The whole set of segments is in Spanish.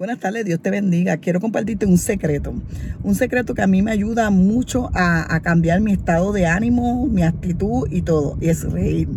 Buenas tardes, Dios te bendiga. Quiero compartirte un secreto. Un secreto que a mí me ayuda mucho a, cambiar mi estado de ánimo, mi actitud y todo. Y es reír.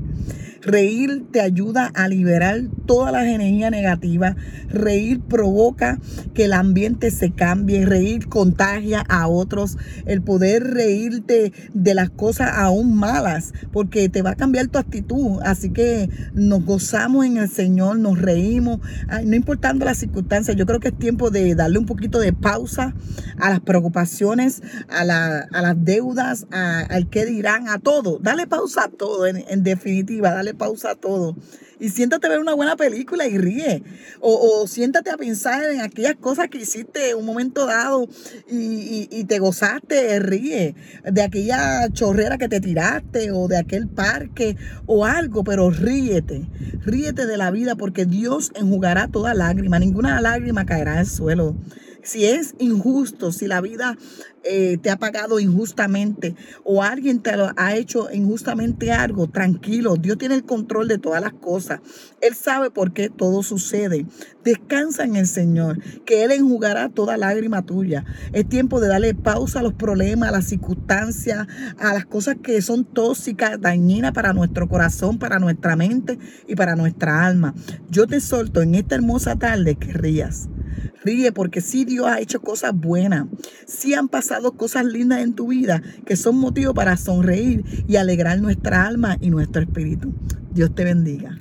Reír te ayuda a liberar toda la energía negativa. Reír provoca que el ambiente se cambie. Reír contagia a otros. El poder reírte de las cosas aún malas, porque te va a cambiar tu actitud. Así que nos gozamos en el Señor, nos reímos, no importando las circunstancias. Yo creo que es tiempo de darle un poquito de pausa a las preocupaciones, a, las deudas, al qué dirán, a todo. Dale pausa a todo, en, definitiva. Dale pausa todo. Y siéntate a ver una buena película y ríe. O, siéntate a pensar en aquellas cosas que hiciste un momento dado y, te gozaste, ríe. De aquella chorrera que te tiraste o de aquel parque o algo, pero ríete. Ríete de la vida porque Dios enjugará toda lágrima. Ninguna lágrima caerá al suelo si es injusto, si la vida eh, te ha pagado injustamente o alguien te lo ha hecho injustamente algo, tranquilo, Dios tiene el control de todas las cosas. Él sabe por qué todo sucede. Descansa en el Señor, que Él enjugará toda lágrima tuya. Es tiempo de darle pausa a los problemas, a las circunstancias, a las cosas que son tóxicas, dañinas para nuestro corazón, para nuestra mente y para nuestra alma. Yo te solto en esta hermosa tarde que rías. Ríe porque sí Dios ha hecho cosas buenas. Sí han pasado cosas lindas en tu vida que son motivo para sonreír y alegrar nuestra alma y nuestro espíritu. Dios te bendiga.